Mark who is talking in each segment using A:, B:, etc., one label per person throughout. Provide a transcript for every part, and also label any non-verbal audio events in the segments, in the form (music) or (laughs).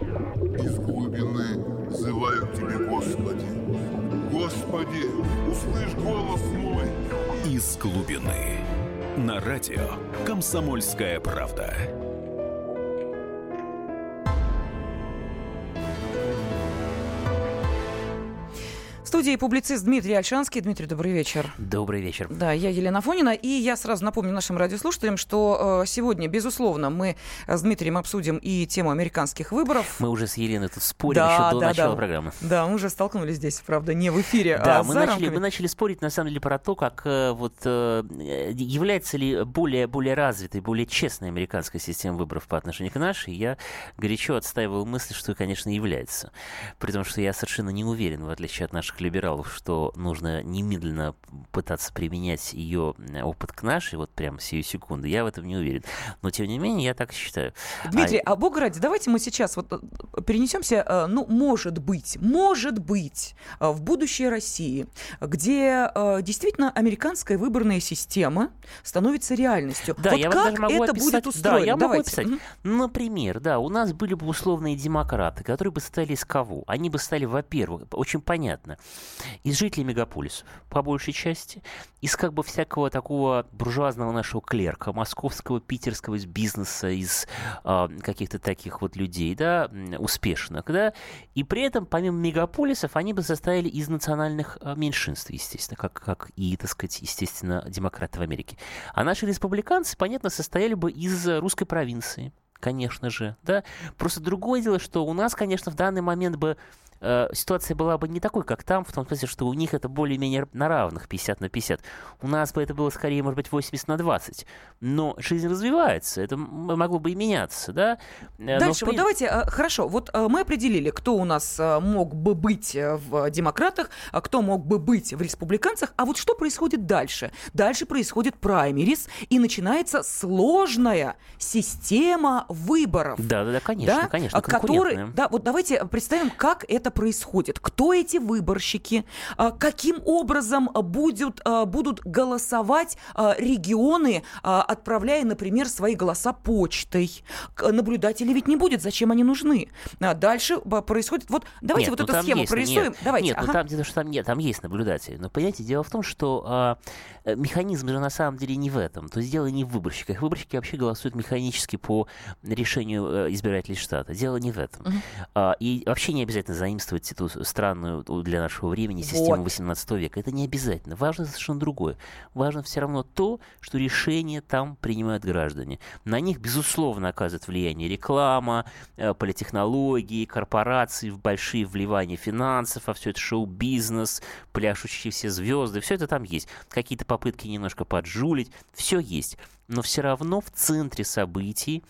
A: Из глубины взываю к Тебе, Господи. Господи, услышь голос мой.
B: Из глубины. На радио «Комсомольская правда».
C: Студии публицист Дмитрий Альшанский. Дмитрий, добрый вечер.
D: Добрый вечер.
C: Да, я Елена Фонина. И я сразу напомню нашим радиослушателям, что э, сегодня, безусловно, мы с Дмитрием обсудим и тему американских выборов.
D: Мы уже с Еленой тут спорим да, еще до да, начала
C: да.
D: программы.
C: Да, мы уже столкнулись здесь, правда, не в эфире,
D: да,
C: а
D: мы
C: за
D: начали,
C: рамками.
D: мы начали спорить, на самом деле, про то, как э, вот э, является ли более, более развитой, более честной американская система выборов по отношению к нашей. Я горячо отстаивал мысль, что, конечно, является. При том, что я совершенно не уверен, в отличие от наших либералов, что нужно немедленно пытаться применять ее опыт к нашей, вот прямо сию секунду, я в этом не уверен. Но, тем не менее, я так считаю.
C: Дмитрий, а, а бога ради, давайте мы сейчас вот э, перенесемся, э, ну, может быть, может быть, э, в будущее России, где действительно американская выборная система становится реальностью.
D: Да,
C: вот
D: я
C: как
D: даже могу
C: это
D: описать,
C: будет устроено?
D: Да, я
C: давайте.
D: могу описать. Угу. Например, да, у нас были бы условные демократы, которые бы стали из кого? Они бы стали, во-первых, очень понятно, из жителей мегаполисов, по большей части, из как бы всякого такого буржуазного нашего клерка, московского, питерского, из бизнеса, из э, каких-то таких вот людей, да, успешных, да, и при этом, помимо мегаполисов, они бы состояли из национальных э, меньшинств, естественно, как, как и, так сказать, естественно, демократы в Америке. А наши республиканцы, понятно, состояли бы из русской провинции, конечно же, да. Просто другое дело, что у нас, конечно, в данный момент бы э, ситуация была бы не такой, как там, в том смысле, что у них это более-менее на равных, 50 на 50. У нас бы это было скорее, может быть, 80 на 20. Но жизнь развивается, это могло бы и меняться, да?
C: Э, Дальше, Но, вот давайте, э, хорошо, вот э, мы определили, кто у нас мог бы быть в демократах, а кто мог бы быть в республиканцах, а вот что происходит дальше? Дальше происходит праймерис, и начинается сложная система выборов.
D: Да, да, да, конечно,
C: да?
D: конечно,
C: который, Да, вот давайте представим, как это происходит. Кто эти выборщики? Каким образом будут, будут голосовать регионы, отправляя, например, свои голоса почтой. Наблюдателей ведь не будет, зачем они нужны? А дальше происходит... Вот давайте
D: нет,
C: вот
D: ну,
C: эту схему
D: есть,
C: прорисуем.
D: Нет,
C: давайте.
D: Нет,
C: ага.
D: ну там где-то что там нет, там есть наблюдатели. Но понимаете, дело в том, что э, механизм же на самом деле не в этом. То есть дело не в выборщиках. Выборщики вообще голосуют механически по решению э, избирателей штата. Дело не в этом. Э, и вообще не обязательно заимствовать эту странную для нашего времени систему вот. 18 века. Это не обязательно. Важно совершенно другое. Важно все равно то, что решение там принимают граждане. На них, безусловно, оказывает влияние реклама, э, политтехнологии, корпорации, большие вливания финансов, а все это шоу-бизнес, пляшущие все звезды, все это там есть. Какие-то попытки немножко поджулить, все есть. Но все равно в центре событий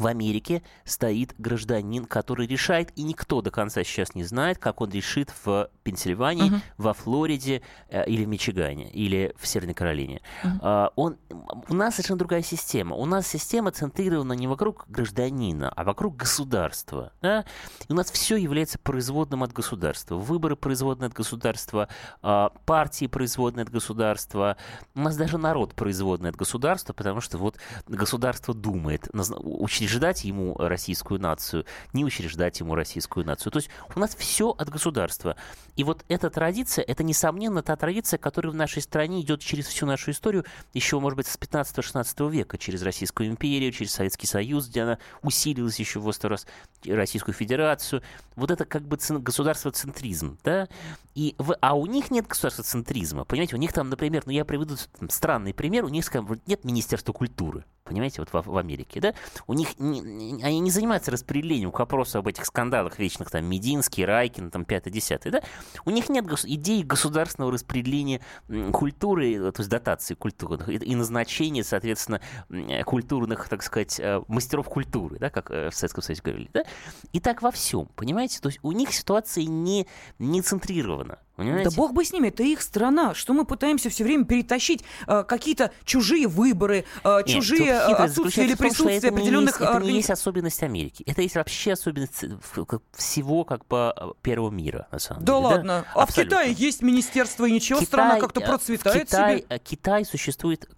D: в Америке стоит гражданин, который решает, и никто до конца сейчас не знает, как он решит в Пенсильвании, uh-huh. во Флориде э, или в Мичигане, или в Северной Каролине. Uh-huh. А, он, у нас совершенно другая система. У нас система центрирована не вокруг гражданина, а вокруг государства. Да? И у нас все является производным от государства. Выборы производные от государства, а, партии производные от государства. У нас даже народ производный от государства, потому что вот государство думает, учреждать ему российскую нацию, не учреждать ему российскую нацию. То есть у нас все от государства. И вот эта традиция, это, несомненно, та традиция, которая в нашей стране идет через всю нашу историю, еще, может быть, с 15-16 века, через Российскую империю, через Советский Союз, где она усилилась еще в раз, Российскую Федерацию. Вот это как бы государство-центризм, да? И в, а у них нет государства-центризма, понимаете? У них там, например, ну я приведу там, странный пример, у них, скажем, нет Министерства культуры понимаете, вот в, в Америке, да, у них, не, они не занимаются распределением к вопросу об этих скандалах вечных, там, Мединский, Райкин, там, 5-10, да, у них нет гос- идеи государственного распределения культуры, то есть дотации культуры и, и назначения, соответственно, культурных, так сказать, э, мастеров культуры, да, как э, в Советском Союзе говорили, да, и так во всем, понимаете, то есть у них ситуация не, не центрирована, Лондона.
C: Понимаете? Да бог бы с ними, это их страна. Что мы пытаемся все время перетащить э, какие-то чужие выборы, э, Нет, чужие э, отсутствие или присутствие том, определенных...
D: Это, не есть, это не есть особенность Америки. Это есть вообще особенность всего как бы э, первого мира, на самом
C: да
D: деле.
C: Ладно. Да? А Абсолютно. в Китае есть министерство, и ничего, Китай, страна как-то э, процветает
D: Китай,
C: себе.
D: Китай существует...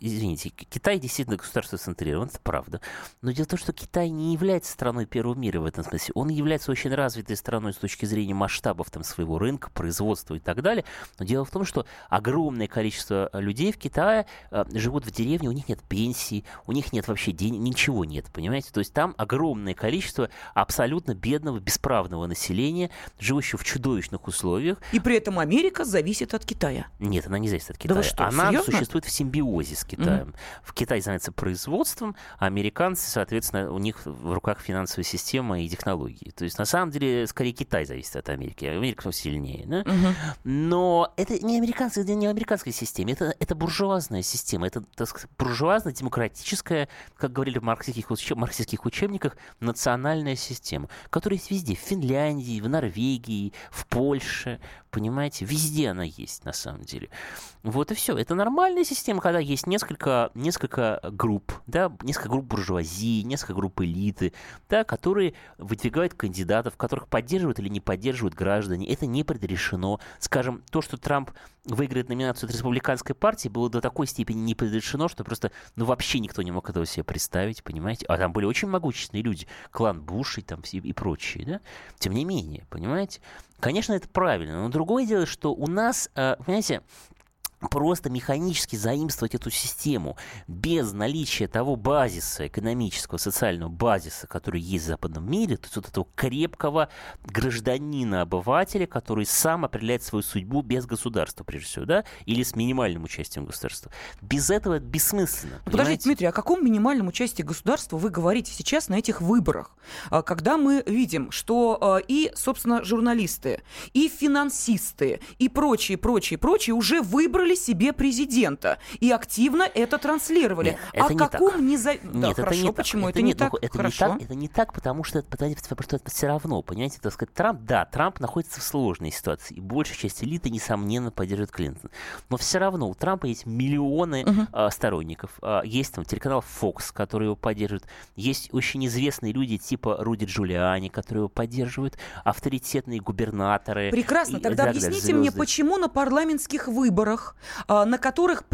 D: Извините, Китай действительно государство центрирован, это правда. Но дело в том, что Китай не является страной первого мира в этом смысле. Он является очень развитой страной с точки зрения масштабов там, своего рынка, производства и так далее. Но дело в том, что огромное количество людей в Китае э, живут в деревне, у них нет пенсии, у них нет вообще денег, ничего нет, понимаете? То есть там огромное количество абсолютно бедного, бесправного населения, живущего в чудовищных условиях.
C: И при этом Америка зависит от Китая.
D: Нет, она не зависит от Китая. Да что, она серьезно? существует в симбиозе с Китаем. Mm-hmm. В Китае занимается производством, а американцы, соответственно, у них в руках финансовая система и технологии. То есть на самом деле скорее Китай зависит от Америки, а Америка сильнее. России. Да? Угу. Но это не американская, это не американская система, это, это буржуазная система, это так сказать, буржуазная, демократическая, как говорили в марксистских, учеб, марксистских учебниках, национальная система, которая есть везде, в Финляндии, в Норвегии, в Польше, понимаете, везде она есть на самом деле. Вот и все. Это нормальная система, когда есть несколько, несколько групп, да, несколько групп буржуазии, несколько групп элиты, да, которые выдвигают кандидатов, которых поддерживают или не поддерживают граждане. Это не предрешено. Скажем, то, что Трамп выиграет номинацию от республиканской партии, было до такой степени не предрешено, что просто, ну, вообще никто не мог этого себе представить, понимаете? А там были очень могущественные люди, клан Буш и там и, и прочие, да? Тем не менее, понимаете? Конечно, это правильно, но другое дело, что у нас, э, понимаете, просто механически заимствовать эту систему без наличия того базиса, экономического, социального базиса, который есть в западном мире, то есть вот этого крепкого гражданина-обывателя, который сам определяет свою судьбу без государства, прежде всего, да, или с минимальным участием государства. Без этого это бессмысленно.
C: Ну, подождите, Дмитрий, о каком минимальном участии государства вы говорите сейчас на этих выборах? А, когда мы видим, что а, и, собственно, журналисты, и финансисты, и прочие, прочие, прочие уже выбрали выбрали себе президента и активно это транслировали. Нет,
D: это
C: О
D: не
C: каком
D: так.
C: неза...
D: Нет, да, это
C: хорошо,
D: не
C: почему?
D: Это,
C: это не, так?
D: Это
C: хорошо.
D: не так, это не так, потому что, потому что это все равно, понимаете, так сказать, Трамп, да, Трамп находится в сложной ситуации, и большая часть элиты, несомненно, поддерживает Клинтон. Но все равно у Трампа есть миллионы uh-huh. а, сторонников. А, есть там телеканал Fox, который его поддерживает. Есть очень известные люди типа Руди Джулиани, которые его поддерживают, авторитетные губернаторы.
C: Прекрасно. И, Тогда объясните звезды. мне, почему на парламентских выборах, на которых которых,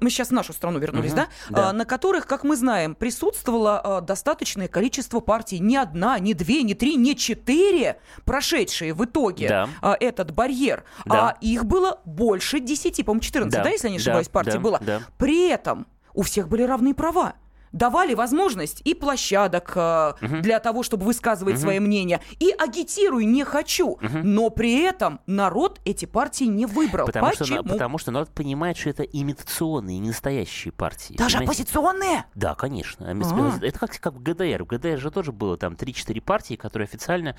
C: мы сейчас в нашу страну вернулись, угу, да? да, а, на которых, как мы знаем, присутствовало а, достаточное количество партий. Не одна, не две, не три, не четыре прошедшие в итоге да. а, этот барьер. Да. А их было больше десяти, по-моему, 14, да, да если я не ошибаюсь, да, партий да, было. Да. При этом у всех были равные права давали возможность и площадок э, угу. для того, чтобы высказывать угу. свое мнение, и агитируй не хочу, угу. но при этом народ эти партии не выбрал.
D: Потому Почему? что, потому что народ понимает, что это имитационные, не настоящие партии.
C: Даже понимаете? оппозиционные?
D: Да, конечно. А-а-а. Это как, как в ГДР. В ГДР же тоже было там 3-4 партии, которые официально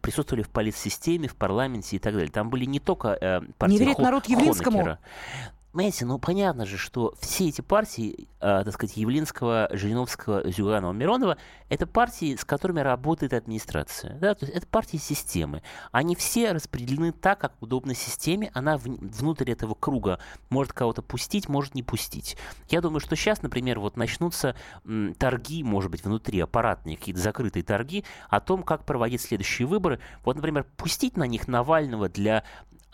D: присутствовали в политсистеме, в парламенте и так далее. Там были не только э, партии
C: Не верит народ Явлинскому?
D: Понимаете, ну понятно же, что все эти партии, э, так сказать, Явлинского, Жириновского, Зюганова, Миронова, это партии, с которыми работает администрация. Да? То есть это партии системы. Они все распределены так, как удобно системе. Она в, внутрь этого круга может кого-то пустить, может не пустить. Я думаю, что сейчас, например, вот начнутся м, торги, может быть, внутри аппаратные, какие-то закрытые торги о том, как проводить следующие выборы. Вот, например, пустить на них Навального для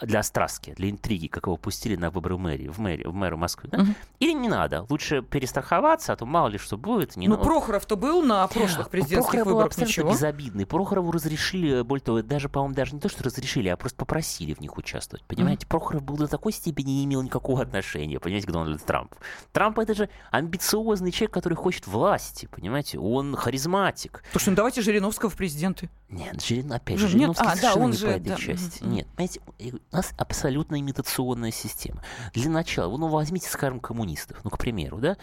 D: для страстки, для интриги, как его пустили на выборы мэрии, в, мэрии, в мэру Москвы, да? угу. или не надо? Лучше перестраховаться, а то мало ли что будет. Не
C: ну, Прохоров-то был на прошлых президентских Прохоров выборах,
D: был ничего. безобидный. Прохорову разрешили, более того, даже, по-моему, даже не то, что разрешили, а просто попросили в них участвовать. Понимаете, угу. Прохоров был до такой степени не имел никакого отношения, понимаете, к Дональду Трампу. Трамп это же амбициозный человек, который хочет власти, понимаете, он харизматик.
C: Что, ну давайте Жириновского в президенты.
D: Нет, Жирин, опять же, Жириновский
C: а, да, он
D: не
C: же,
D: по этой
C: да.
D: части. Нет, понимаете, нас абсолютно имитационная система. Для начала, ну, возьмите, скажем, коммунистов, ну, к примеру, да,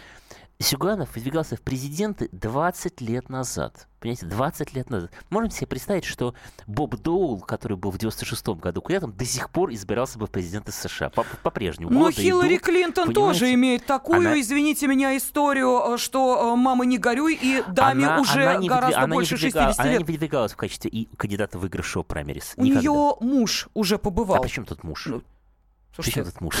D: Зюганов выдвигался в президенты 20 лет назад. Понимаете, 20 лет назад. Можем себе представить, что Боб Доул, который был в 96-м году кандидатом, до сих пор избирался бы в президенты США. По-прежнему.
C: Но Хиллари идут, Клинтон понимаете? тоже имеет такую, она... извините меня, историю, э, что э, «мама, не горюй», и даме она, уже она гораздо
D: она
C: больше
D: выдвигала,
C: 60 лет.
D: Она не выдвигалась в качестве и кандидата выигравшего праймерис.
C: У нее муж уже побывал. А
D: почему тут муж? Ну,
C: Слушайте,
D: Причем тут муж?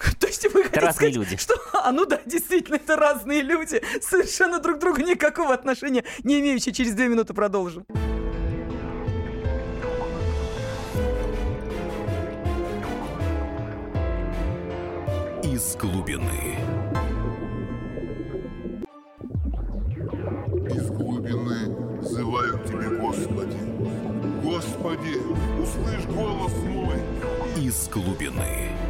D: (laughs)
C: То есть вы
D: это разные сказать, люди.
C: Что, а ну да, действительно, это разные люди, совершенно друг к другу никакого отношения не имеющие. Через две минуты продолжим.
B: Из глубины.
A: Из глубины зывают тебе, Господи. Господи, услышь голос мой.
B: Из глубины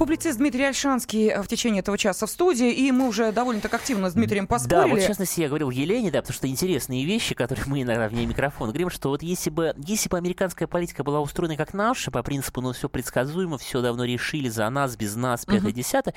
C: Публицист Дмитрий Альшанский э, в течение этого часа в студии, и мы уже довольно так активно с Дмитрием поспорили.
D: Да, вот в частности я говорил Елене, да, потому что интересные вещи, которые мы иногда вне микрофона говорим, что вот если бы, если бы американская политика была устроена как наша, по принципу, ну, все предсказуемо, все давно решили за нас, без нас, пятое, десятое,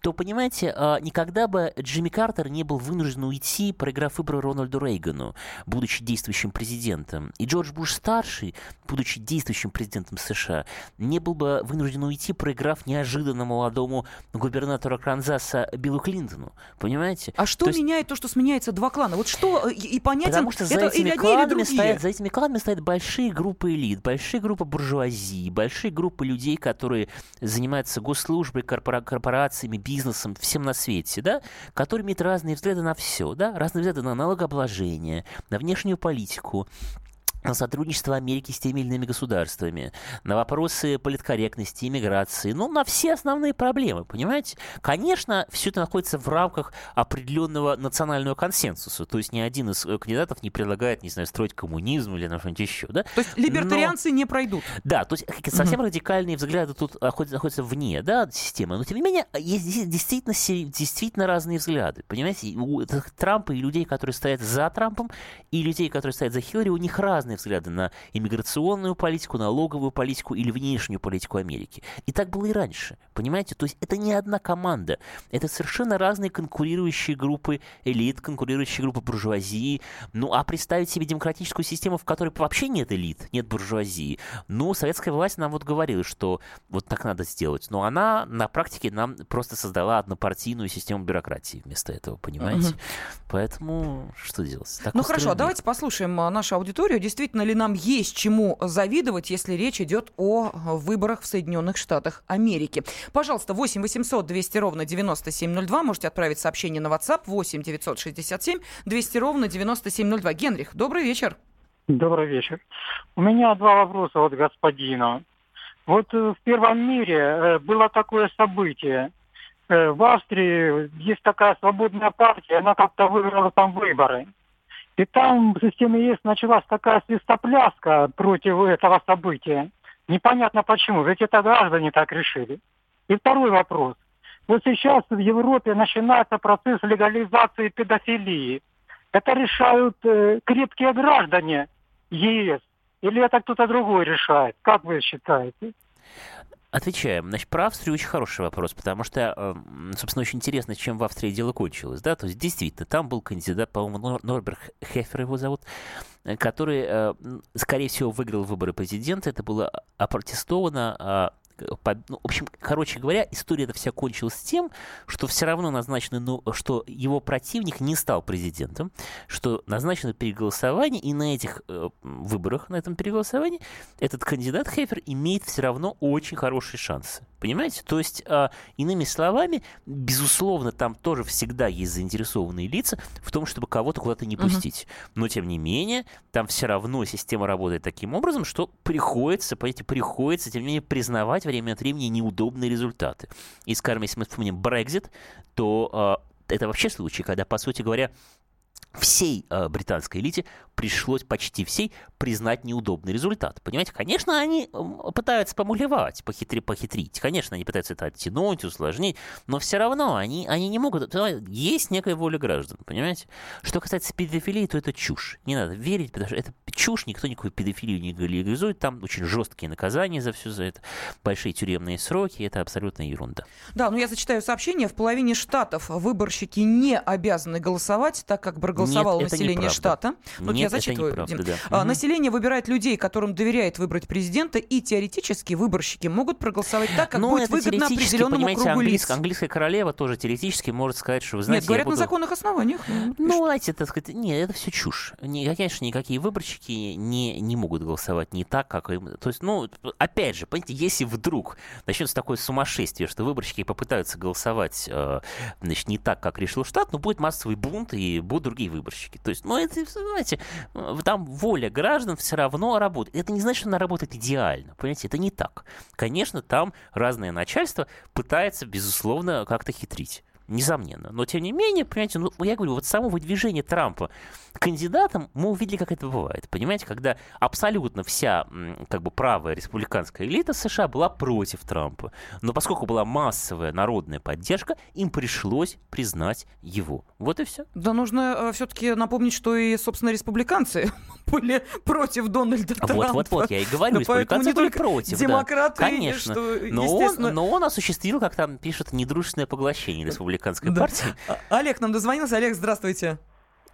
D: то, понимаете, а, никогда бы Джимми Картер не был вынужден уйти, проиграв выборы Рональду Рейгану, будучи действующим президентом. И Джордж Буш-старший, будучи действующим президентом США, не был бы вынужден уйти, проиграв неожиданно неожиданно молодому губернатору Канзаса Биллу Клинтону. Понимаете?
C: А что то меняет есть... то, что сменяется два клана? Вот что э, и, понятен,
D: Потому что за этими, или кланами или стоят, за этими кланами стоят большие группы элит, большие группы буржуазии, большие группы людей, которые занимаются госслужбой, корпора- корпорациями, бизнесом, всем на свете, да, которые имеют разные взгляды на все, да, разные взгляды на налогообложение, на внешнюю политику, на сотрудничество Америки с теми или иными государствами, на вопросы политкорректности, иммиграции, ну, на все основные проблемы, понимаете? Конечно, все это находится в рамках определенного национального консенсуса, то есть ни один из э, кандидатов не предлагает, не знаю, строить коммунизм или на что-нибудь еще, да?
C: То есть либертарианцы Но... не пройдут?
D: Да, то есть совсем угу. радикальные взгляды тут находятся вне, да, системы, но тем не менее есть действительно, действительно разные взгляды, понимаете? У Трампа и людей, которые стоят за Трампом, и людей, которые стоят за Хиллари, у них разные разные взгляды на иммиграционную политику, налоговую политику или внешнюю политику Америки. И так было и раньше, понимаете? То есть это не одна команда, это совершенно разные конкурирующие группы элит, конкурирующие группы буржуазии. Ну, а представить себе демократическую систему, в которой вообще нет элит, нет буржуазии. Ну, советская власть нам вот говорила, что вот так надо сделать. Но она на практике нам просто создала однопартийную систему бюрократии вместо этого, понимаете? Угу. Поэтому что делать?
C: Так ну хорошо, мир. давайте послушаем а, нашу аудиторию. Действительно, действительно ли нам есть чему завидовать, если речь идет о выборах в Соединенных Штатах Америки. Пожалуйста, 8 800 200 ровно 9702. Можете отправить сообщение на WhatsApp 8 967 200 ровно 9702. Генрих, добрый вечер.
E: Добрый вечер. У меня два вопроса от господина. Вот э, в Первом мире э, было такое событие. Э, в Австрии есть такая свободная партия, она как-то выиграла там выборы. И там в системе ЕС началась такая свистопляска против этого события. Непонятно почему, ведь это граждане так решили. И второй вопрос. Вот сейчас в Европе начинается процесс легализации педофилии. Это решают э, крепкие граждане ЕС? Или это кто-то другой решает? Как вы считаете?
D: Отвечаем. Значит, про Австрию очень хороший вопрос, потому что, эм, собственно, очень интересно, чем в Австрии дело кончилось. Да? То есть, действительно, там был кандидат, по-моему, Норберг Хефер его зовут, э, который, э, скорее всего, выиграл выборы президента. Это было опротестовано а, ну, в общем, короче говоря, история эта вся кончилась тем, что все равно назначено, ну, что его противник не стал президентом, что назначено переголосование, и на этих э, выборах, на этом переголосовании, этот кандидат Хефер имеет все равно очень хорошие шансы. Понимаете? То есть, э, иными словами, безусловно, там тоже всегда есть заинтересованные лица в том, чтобы кого-то куда-то не пустить. Uh-huh. Но, тем не менее, там все равно система работает таким образом, что приходится, понимаете, приходится, тем не менее, признавать время от времени неудобные результаты. И, скажем, если мы вспомним Brexit, то э, это вообще случай, когда, по сути говоря, всей э, британской элите пришлось почти всей признать неудобный результат. Понимаете, конечно, они пытаются помулевать, похитри, похитрить. Конечно, они пытаются это оттянуть, усложнить, но все равно они, они не могут... Есть некая воля граждан, понимаете? Что касается педофилии, то это чушь. Не надо верить, потому что это чушь, никто никакую педофилию не легализует, там очень жесткие наказания за все за это, большие тюремные сроки, это абсолютно ерунда.
C: Да, ну я зачитаю сообщение. В половине штатов выборщики не обязаны голосовать, так как проголосовало Нет, население штата.
D: Вот Нет, я зачитываю, неправда, Дим.
C: Да. Население выбирает людей, которым доверяет выбрать президента, и теоретически выборщики могут проголосовать так, как Но ну, будет выгодно определенному кругу
D: английск, Английская королева тоже теоретически может сказать, что вы знаете...
C: Нет, говорят
D: буду...
C: на законных основаниях.
D: Ну, ну знаете, так сказать, нет, это все чушь. Не, конечно, никакие выборщики не, не могут голосовать не так, как им... То есть, ну, опять же, понимаете, если вдруг начнется такое сумасшествие, что выборщики попытаются голосовать, э, значит, не так, как решил штат, ну, будет массовый бунт, и будут другие выборщики. То есть, ну, это, знаете, там воля граждан все равно работает. Это не значит, что она работает идеально. Понимаете, это не так. Конечно, там разное начальство пытается, безусловно, как-то хитрить несомненно. Но, тем не менее, понимаете, ну, я говорю, вот само выдвижение Трампа кандидатом мы увидели, как это бывает. Понимаете, когда абсолютно вся как бы правая республиканская элита США была против Трампа. Но поскольку была массовая народная поддержка, им пришлось признать его. Вот и все.
C: Да нужно э, все-таки напомнить, что и, собственно, республиканцы (laughs) были против Дональда Трампа.
D: Вот-вот-вот, я и говорю, республиканцы были против.
C: Демократы,
D: да. Конечно. Что, но, он, но он осуществил, как там пишут, недружественное поглощение республиканской да. партии.
C: А, Олег нам дозвонился. Олег, здравствуйте.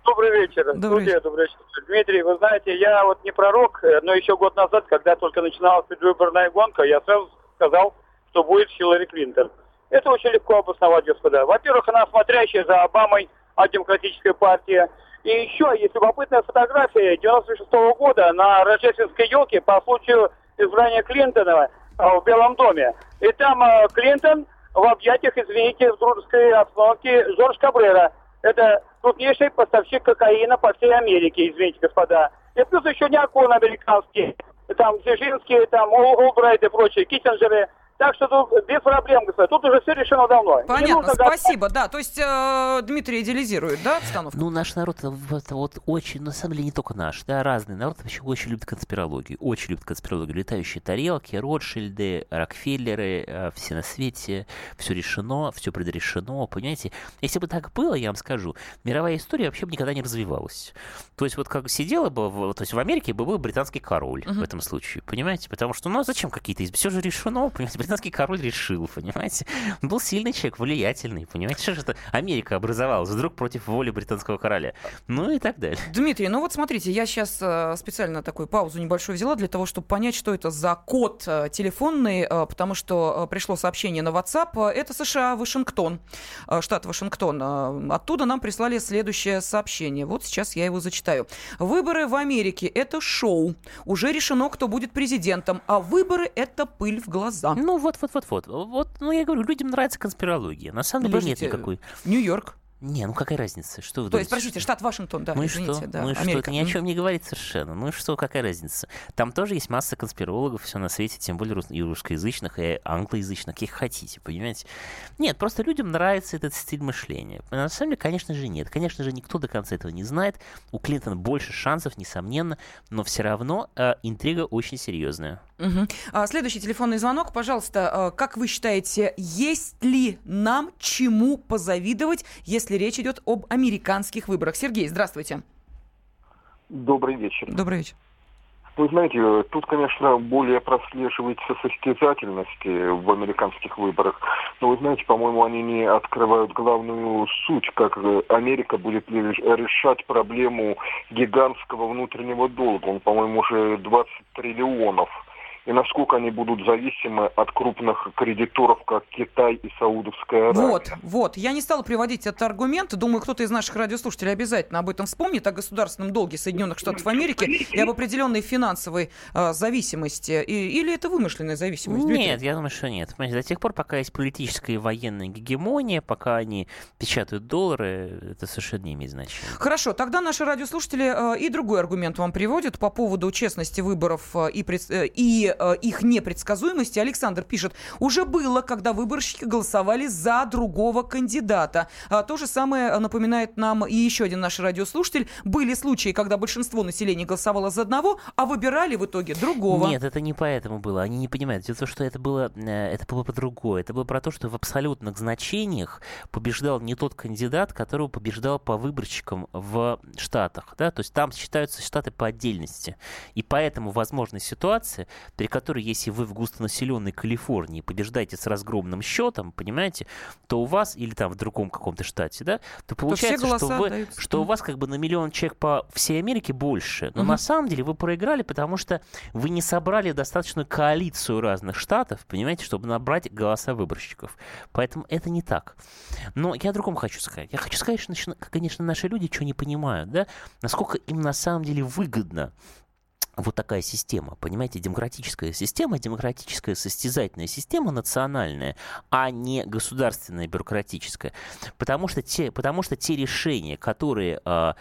F: Добрый вечер.
C: Добрый вечер.
F: Добрый вечер. Дмитрий, вы знаете, я вот не пророк, э, но еще год назад, когда только начиналась предвыборная гонка, я сразу сказал, что будет Хиллари Клинтон. Это очень легко обосновать, господа. Во-первых, она смотрящая за Обамой от демократической партии. И еще есть любопытная фотография 96 -го года на рождественской елке по случаю избрания Клинтона а, в Белом доме. И там а, Клинтон в объятиях, извините, в дружеской обстановке Жорж Кабрера. Это крупнейший поставщик кокаина по всей Америке, извините, господа. И плюс еще не окон американский. Там Дзержинский, там Олбрайт и прочие, Киссинджеры – так что тут без проблем, господа. Тут уже все решено давно.
C: Понятно, спасибо. Да, то есть э, Дмитрий идеализирует, да, обстановку?
D: Ну, наш народ, это вот очень, на самом деле, не только наш, да, разный народ вообще очень любит конспирологию. Очень любит конспирологию. Летающие тарелки, Ротшильды, Рокфеллеры, э, все на свете, все решено, все предрешено, понимаете? Если бы так было, я вам скажу, мировая история вообще бы никогда не развивалась. То есть вот как сидела бы, в, то есть в Америке бы был британский король uh-huh. в этом случае, понимаете? Потому что, ну, а зачем какие-то... Все же решено, понимаете? Британский король решил, понимаете? Он был сильный человек, влиятельный, понимаете? Что же это Америка образовалась вдруг против воли британского короля? Ну и так далее.
C: Дмитрий, ну вот смотрите, я сейчас э, специально такую паузу небольшую взяла для того, чтобы понять, что это за код э, телефонный, э, потому что пришло сообщение на WhatsApp. Это США, Вашингтон, штат Вашингтон. Оттуда нам прислали следующее сообщение. Вот сейчас я его зачитаю. Выборы в Америке – это шоу. Уже решено, кто будет президентом, а выборы – это пыль в глаза.
D: Ну, вот, вот, вот, вот. Вот, ну, я говорю, людям нравится конспирология. На самом ну, деле нет никакой.
C: Нью-Йорк.
D: Не, ну какая разница? Что вы
C: То есть, простите, штат Вашингтон, да,
D: ну
C: извините,
D: что?
C: да,
D: Ну и
C: Америка.
D: что? Это ни о чем не говорит совершенно. Ну и что, какая разница? Там тоже есть масса конспирологов, все на свете, тем более и русскоязычных, и англоязычных, каких хотите, понимаете? Нет, просто людям нравится этот стиль мышления. На самом деле, конечно же, нет. Конечно же, никто до конца этого не знает. У Клинтона больше шансов, несомненно, но все равно э, интрига очень серьезная.
C: Угу. А, следующий телефонный звонок. Пожалуйста, э, как вы считаете, есть ли нам чему позавидовать, если речь идет об американских выборах. Сергей, здравствуйте.
G: Добрый вечер.
C: Добрый вечер.
G: Вы знаете, тут, конечно, более прослеживается состязательность в американских выборах. Но вы знаете, по-моему, они не открывают главную суть, как Америка будет решать проблему гигантского внутреннего долга. Он, по-моему, уже 20 триллионов и насколько они будут зависимы от крупных кредиторов, как Китай и Саудовская Аравия.
C: Вот, вот. Я не стала приводить этот аргумент. Думаю, кто-то из наших радиослушателей обязательно об этом вспомнит, о государственном долге Соединенных Штатов Америки и об определенной финансовой э, зависимости. И, или это вымышленная зависимость?
D: Нет, Дмитрий? я думаю, что нет. Понимаете, до тех пор, пока есть политическая и военная гегемония, пока они печатают доллары, это совершенно не имеет значения.
C: Хорошо, тогда наши радиослушатели э, и другой аргумент вам приводят по поводу честности выборов э, и, э, и э, их непредсказуемости. Александр пишет, уже было, когда выборщики голосовали за другого кандидата. А, то же самое напоминает нам и еще один наш радиослушатель. Были случаи, когда большинство населения голосовало за одного, а выбирали в итоге другого.
D: Нет, это не поэтому было. Они не понимают. Дело в том, что это было, э, это было по-другому. Это было про то, что в абсолютных значениях побеждал не тот кандидат, которого побеждал по выборщикам в Штатах. Да? То есть там считаются Штаты по отдельности. И поэтому возможна ситуация, при которой, если вы в густонаселенной Калифорнии побеждаете с разгромным счетом, понимаете, то у вас, или там в другом каком-то штате, да, то получается, то что, вы, что у вас как бы на миллион человек по всей Америке больше. Но угу. на самом деле вы проиграли, потому что вы не собрали достаточную коалицию разных штатов, понимаете, чтобы набрать голоса выборщиков. Поэтому это не так. Но я о другом хочу сказать. Я хочу сказать, что, конечно, наши люди что не понимают, да, насколько им на самом деле выгодно вот такая система, понимаете, демократическая система, демократическая состязательная система национальная, а не государственная бюрократическая. Потому что те, потому что те решения, которые э,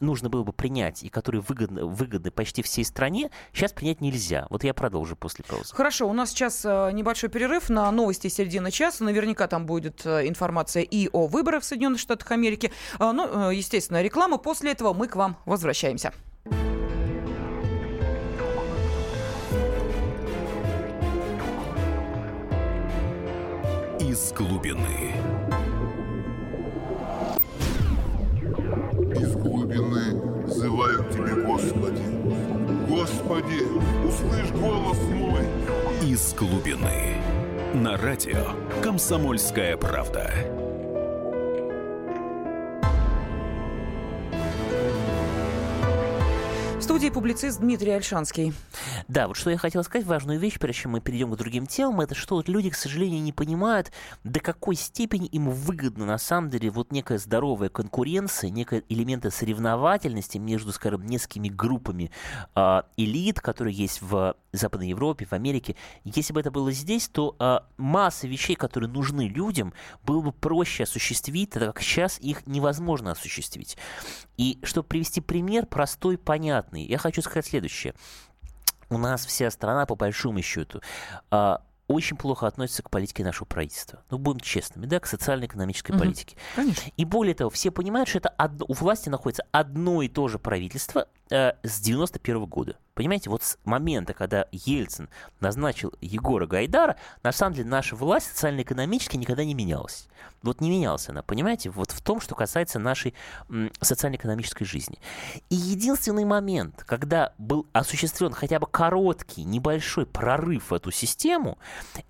D: нужно было бы принять и которые выгодны, выгодны почти всей стране, сейчас принять нельзя. Вот я продолжу после паузы.
C: Хорошо, у нас сейчас э, небольшой перерыв на новости середины часа. Наверняка там будет э, информация и о выборах в Соединенных Штатах Америки. Э, ну, естественно, реклама. После этого мы к вам возвращаемся.
B: Из глубины.
A: Из глубины взывают тебе, Господи. Господи, услышь голос мой.
B: Из глубины. На радио «Комсомольская правда».
C: Студии публицист Дмитрий Альшанский.
D: Да, вот что я хотел сказать, важную вещь, прежде чем мы перейдем к другим темам, это что вот люди, к сожалению, не понимают, до какой степени им выгодно на самом деле вот некая здоровая конкуренция, некая элементы соревновательности между, скажем, несколькими группами э, элит, которые есть в Западной Европе, в Америке. Если бы это было здесь, то э, масса вещей, которые нужны людям, было бы проще осуществить, так как сейчас их невозможно осуществить. И чтобы привести пример простой, понятный, я хочу сказать следующее. У нас вся страна, по большому счету, э, очень плохо относится к политике нашего правительства. Ну, будем честными, да, к социально-экономической угу. политике.
C: Конечно.
D: И более того, все понимают, что это одно, у власти находится одно и то же правительство э, с 91 года. Понимаете, вот с момента, когда Ельцин назначил Егора Гайдара, на самом деле наша власть социально-экономически никогда не менялась. Вот не менялась она, понимаете, вот в том, что касается нашей социально-экономической жизни. И единственный момент, когда был осуществлен хотя бы короткий, небольшой прорыв в эту систему,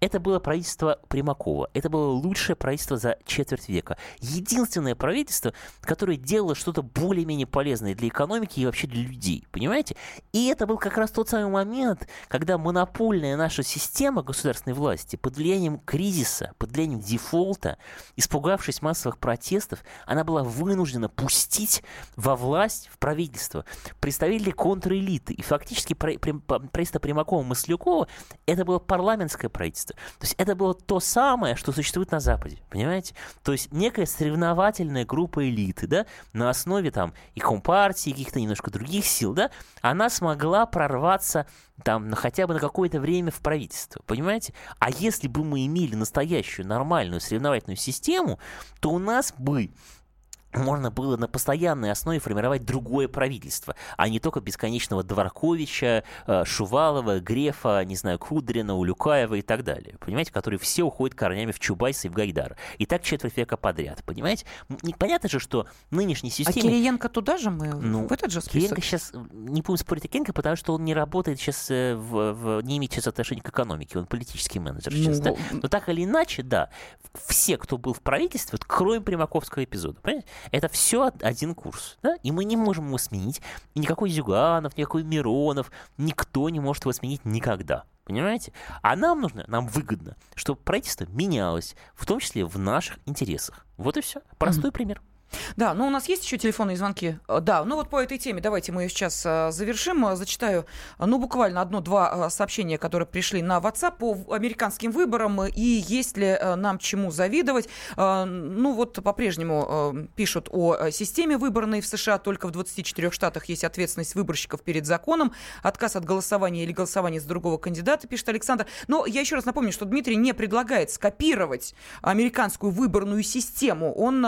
D: это было правительство Примакова. Это было лучшее правительство за четверть века. Единственное правительство, которое делало что-то более-менее полезное для экономики и вообще для людей, понимаете? И это был как раз тот самый момент, когда монопольная наша система государственной власти под влиянием кризиса, под влиянием дефолта, испугавшись массовых протестов, она была вынуждена пустить во власть, в правительство представителей контрэлиты. И фактически правительство Примакова-Маслякова это было парламентское правительство. То есть это было то самое, что существует на Западе, понимаете? То есть некая соревновательная группа элиты, да, на основе там и Компартии, и каких-то немножко других сил, да, она смогла прорваться там на хотя бы на какое-то время в правительство, понимаете? А если бы мы имели настоящую нормальную соревновательную систему, то у нас бы можно было на постоянной основе формировать другое правительство, а не только бесконечного Дворковича, э, Шувалова, Грефа, не знаю, Кудрина, Улюкаева и так далее, понимаете, которые все уходят корнями в Чубайса и в Гайдара. И так четверть века подряд, понимаете? Понятно же, что нынешней а системе...
C: А Кириенко туда же мы, ну, в этот же список?
D: Кириенко сейчас, не будем спорить о Кириенко, потому что он не работает сейчас, э, в, в, не имеет сейчас отношения к экономике, он политический менеджер сейчас, ну, да? Но так или иначе, да, все, кто был в правительстве, вот, кроме Примаковского эпизода, понимаете? Это все один курс, да? И мы не можем его сменить. И никакой Зюганов, никакой Миронов, никто не может его сменить никогда. Понимаете? А нам нужно, нам выгодно, чтобы правительство менялось, в том числе в наших интересах. Вот и все. Простой mm-hmm. пример.
C: Да, ну у нас есть еще телефонные звонки? Э, да, ну вот по этой теме давайте мы ее сейчас э, завершим. Э, зачитаю, ну буквально одно-два сообщения, которые пришли на WhatsApp по американским выборам и есть ли нам чему завидовать. Ну вот по-прежнему пишут о системе выборной в США. Только в 24 штатах есть ответственность выборщиков перед законом. Отказ от голосования или голосования за другого кандидата, пишет Александр. Но я еще раз напомню, что Дмитрий не предлагает скопировать американскую выборную систему. Он,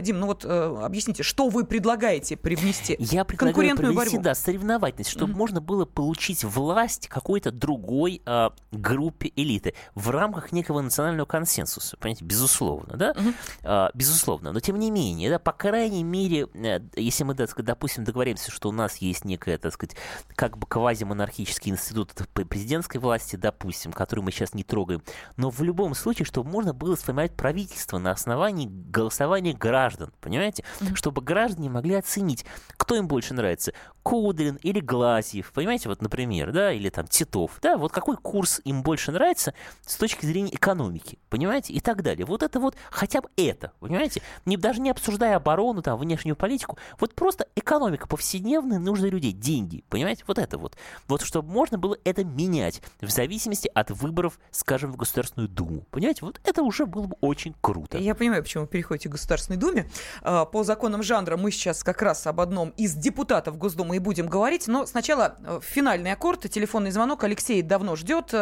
C: Дим, ну вот э, объясните, что вы предлагаете привнести?
D: Я предлагаю конкурентную привнести, борьбу. да, соревновательность, чтобы mm-hmm. можно было получить власть какой-то другой э, группе элиты в рамках некого национального консенсуса, понимаете, безусловно, да, mm-hmm. э, безусловно, но тем не менее, да, по крайней мере, э, если мы, сказать, допустим, договоримся, что у нас есть некая, так сказать, как бы квазимонархический институт президентской власти, допустим, который мы сейчас не трогаем, но в любом случае, чтобы можно было сформировать правительство на основании голосования граждан, понимаете? Mm-hmm. Чтобы граждане могли оценить, кто им больше нравится, Кудрин или Глазьев, понимаете, вот, например, да, или там Титов, да, вот какой курс им больше нравится с точки зрения экономики, понимаете, и так далее. Вот это вот, хотя бы это, понимаете, не, даже не обсуждая оборону, там, внешнюю политику, вот просто экономика повседневная, нужны людей, деньги, понимаете, вот это вот. Вот чтобы можно было это менять в зависимости от выборов, скажем, в Государственную Думу, понимаете, вот это уже было бы очень круто.
C: Я понимаю, почему вы переходите к Государственной Думе. А, по законам жанра мы сейчас как раз об одном из депутатов Госдумы и будем говорить. Но сначала э, финальный аккорд, телефонный звонок. Алексей давно ждет.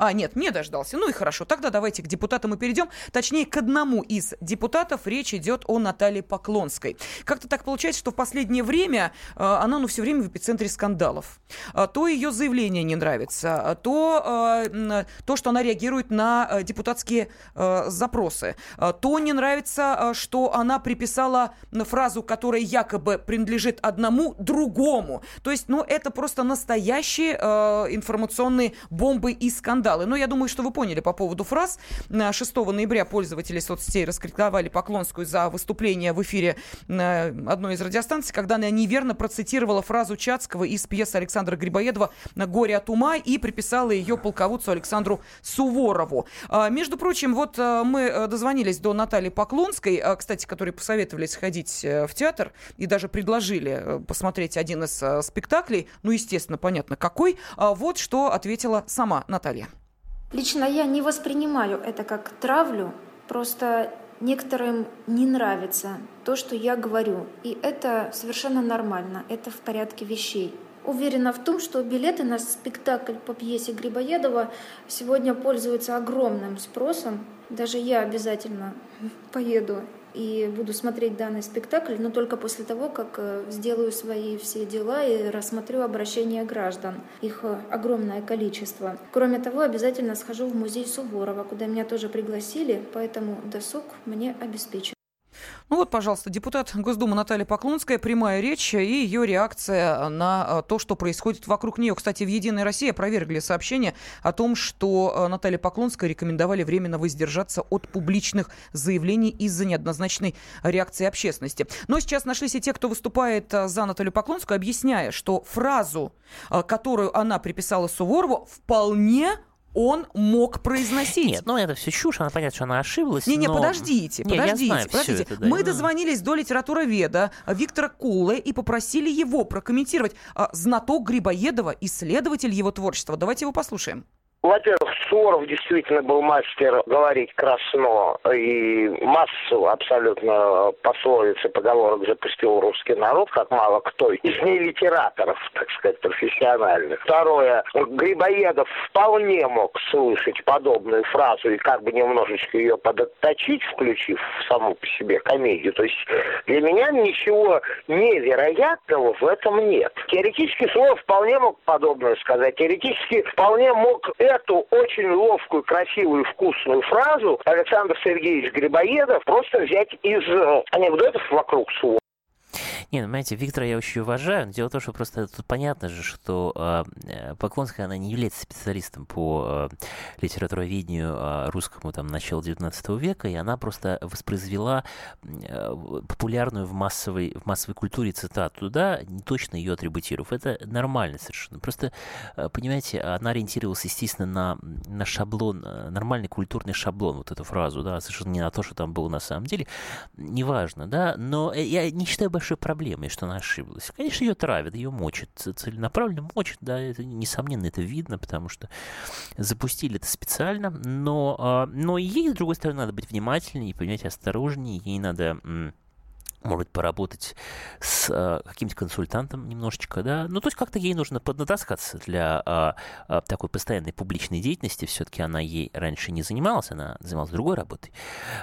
C: А, нет, не дождался. Ну и хорошо. Тогда давайте к депутатам и перейдем. Точнее, к одному из депутатов. Речь идет о Наталье Поклонской. Как-то так получается, что в последнее время э, она, ну, все время в эпицентре скандалов. А, то ее заявление не нравится, а то, э, то что она реагирует на э, депутатские э, запросы. А, то не нравится, э, что она приписала фразу, которая якобы принадлежит одному другому. То есть, ну, это просто настоящие э, информационные бомбы и скандалы скандалы. Но я думаю, что вы поняли по поводу фраз. 6 ноября пользователи соцсетей раскритиковали Поклонскую за выступление в эфире одной из радиостанций, когда она неверно процитировала фразу Чацкого из пьесы Александра Грибоедова «Горе от ума» и приписала ее полководцу Александру Суворову. А, между прочим, вот а, мы э, дозвонились до Натальи Поклонской, а, кстати, которой посоветовали сходить э, в театр и даже предложили э, посмотреть один из спектаклей. Ну, естественно, понятно, какой. Вот что ответила сама Наталья.
H: Лично я не воспринимаю это как травлю, просто некоторым не нравится то, что я говорю. И это совершенно нормально, это в порядке вещей. Уверена в том, что билеты на спектакль по пьесе Грибоедова сегодня пользуются огромным спросом. Даже я обязательно (laughs) поеду и буду смотреть данный спектакль, но только после того, как э, сделаю свои все дела и рассмотрю обращения граждан. Их э, огромное количество. Кроме того, обязательно схожу в музей Суворова, куда меня тоже пригласили, поэтому досуг мне обеспечен.
C: Ну вот, пожалуйста, депутат Госдумы Наталья Поклонская, прямая речь и ее реакция на э, то, что происходит вокруг нее. Кстати, в «Единой России» опровергли сообщение о том, что э, Наталья Поклонская рекомендовали временно воздержаться от публичных заявлений из-за неоднозначной реакции общественности. Но сейчас нашлись и те, кто выступает э, за Наталью Поклонскую, объясняя, что фразу, которую она приписала Суворову, вполне он мог произносить.
D: Нет, ну это все чушь, она понятно, что она ошиблась.
C: Не-не, но... подождите, не, подождите, знаю подождите. Это, да, Мы дозвонились до литературоведа Виктора Куллы и попросили его прокомментировать. А, знаток Грибоедова, исследователь его творчества. Давайте его послушаем.
I: Во-первых, Суворов действительно был мастер говорить красно и массу абсолютно пословиц и поговорок запустил русский народ, как мало кто из нелитераторов, так сказать, профессиональных. Второе, Грибоедов вполне мог слышать подобную фразу и как бы немножечко ее подотточить, включив в саму по себе комедию. То есть для меня ничего невероятного в этом нет. Теоретически Суворов вполне мог подобное сказать. Теоретически вполне мог эту очень ловкую, красивую, вкусную фразу Александр Сергеевич Грибоедов просто взять из э, анекдотов вокруг слова.
D: Не, ну, понимаете, Виктора я очень уважаю. Но дело в том, что просто тут понятно же, что э, Поклонская, она не является специалистом по э, литературоведению э, русскому там начала 19 века, и она просто воспроизвела э, популярную в массовой, в массовой культуре цитату, да, не точно ее атрибутировав. Это нормально совершенно. Просто, э, понимаете, она ориентировалась, естественно, на, на шаблон, э, нормальный культурный шаблон, вот эту фразу, да, совершенно не на то, что там было на самом деле. Неважно, да, но э, я не считаю большой проблемой, что она ошиблась. Конечно, ее травят, ее мочат, целенаправленно мочат, да, это, несомненно, это видно, потому что запустили это специально, но, а, но ей, с другой стороны, надо быть внимательнее, понимаете, осторожнее, ей надо может быть, поработать с э, каким-то консультантом немножечко, да, ну, то есть как-то ей нужно поднатаскаться для э, э, такой постоянной публичной деятельности, все-таки она ей раньше не занималась, она занималась другой работой,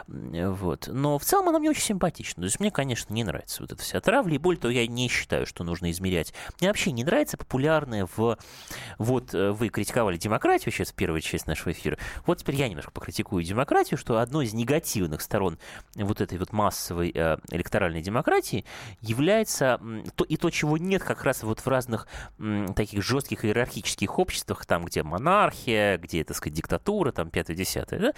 D: вот, но в целом она мне очень симпатична, то есть мне, конечно, не нравится вот эта вся травля, и более того, я не считаю, что нужно измерять, мне вообще не нравится популярное в, вот, э, вы критиковали демократию сейчас в первой части нашего эфира, вот теперь я немножко покритикую демократию, что одной из негативных сторон вот этой вот массовой э, электоральной либеральной демократии является то, и то, чего нет как раз вот в разных таких жестких иерархических обществах, там, где монархия, где, так сказать, диктатура, там, пятое-десятое, да,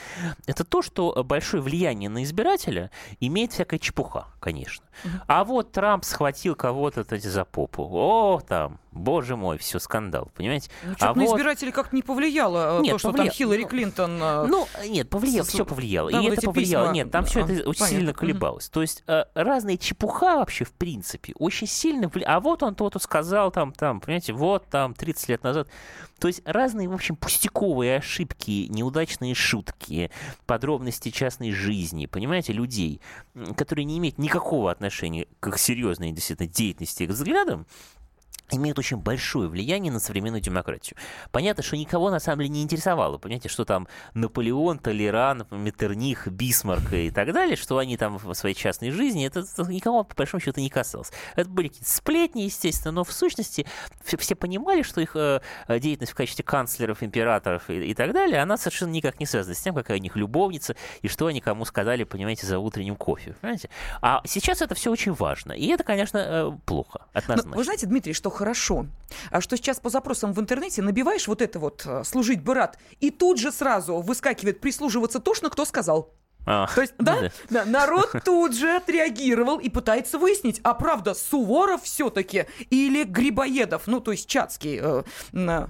D: это то, что большое влияние на избирателя имеет всякая чепуха, конечно. А вот Трамп схватил кого-то за попу. О, там, боже мой, все скандал, понимаете?
C: Ну, а
D: вот...
C: на избирателей как-то не повлияло э, нет, то, что повлия... там Хиллари Клинтон...
D: Э, ну, нет, повлияло, с... все повлияло. Да, и вот это повлияло. Письма... Нет, там все это очень Понятно. сильно колебалось. То есть э, разные чепуха вообще, в принципе, очень сильно... Вли... А вот он то-то сказал там, там, понимаете, вот там 30 лет назад. То есть разные, в общем, пустяковые ошибки, неудачные шутки, подробности частной жизни, понимаете, людей, которые не имеют никакого отношения к серьезной, действительно, деятельности к взглядам, имеют очень большое влияние на современную демократию. Понятно, что никого на самом деле не интересовало, понимаете, что там Наполеон, Толеран, Меттерних, Бисмарк и так далее, что они там в своей частной жизни, это никого по большому счету не касалось. Это были какие-то сплетни, естественно, но в сущности все, все понимали, что их э, деятельность в качестве канцлеров, императоров и, и так далее, она совершенно никак не связана с тем, какая у них любовница и что они кому сказали, понимаете, за утренним кофе, понимаете. А сейчас это все очень важно, и это, конечно, э, плохо, однозначно.
C: Но, вы знаете, Дмитрий, что хорошо. А что сейчас по запросам в интернете набиваешь вот это вот э, «служить бы рад», и тут же сразу выскакивает «прислуживаться тошно, кто сказал». А, То есть, да, да. да, народ (laughs) тут же отреагировал и пытается выяснить, а правда, Суворов все-таки или Грибоедов, ну, то есть Чацкий, э, э,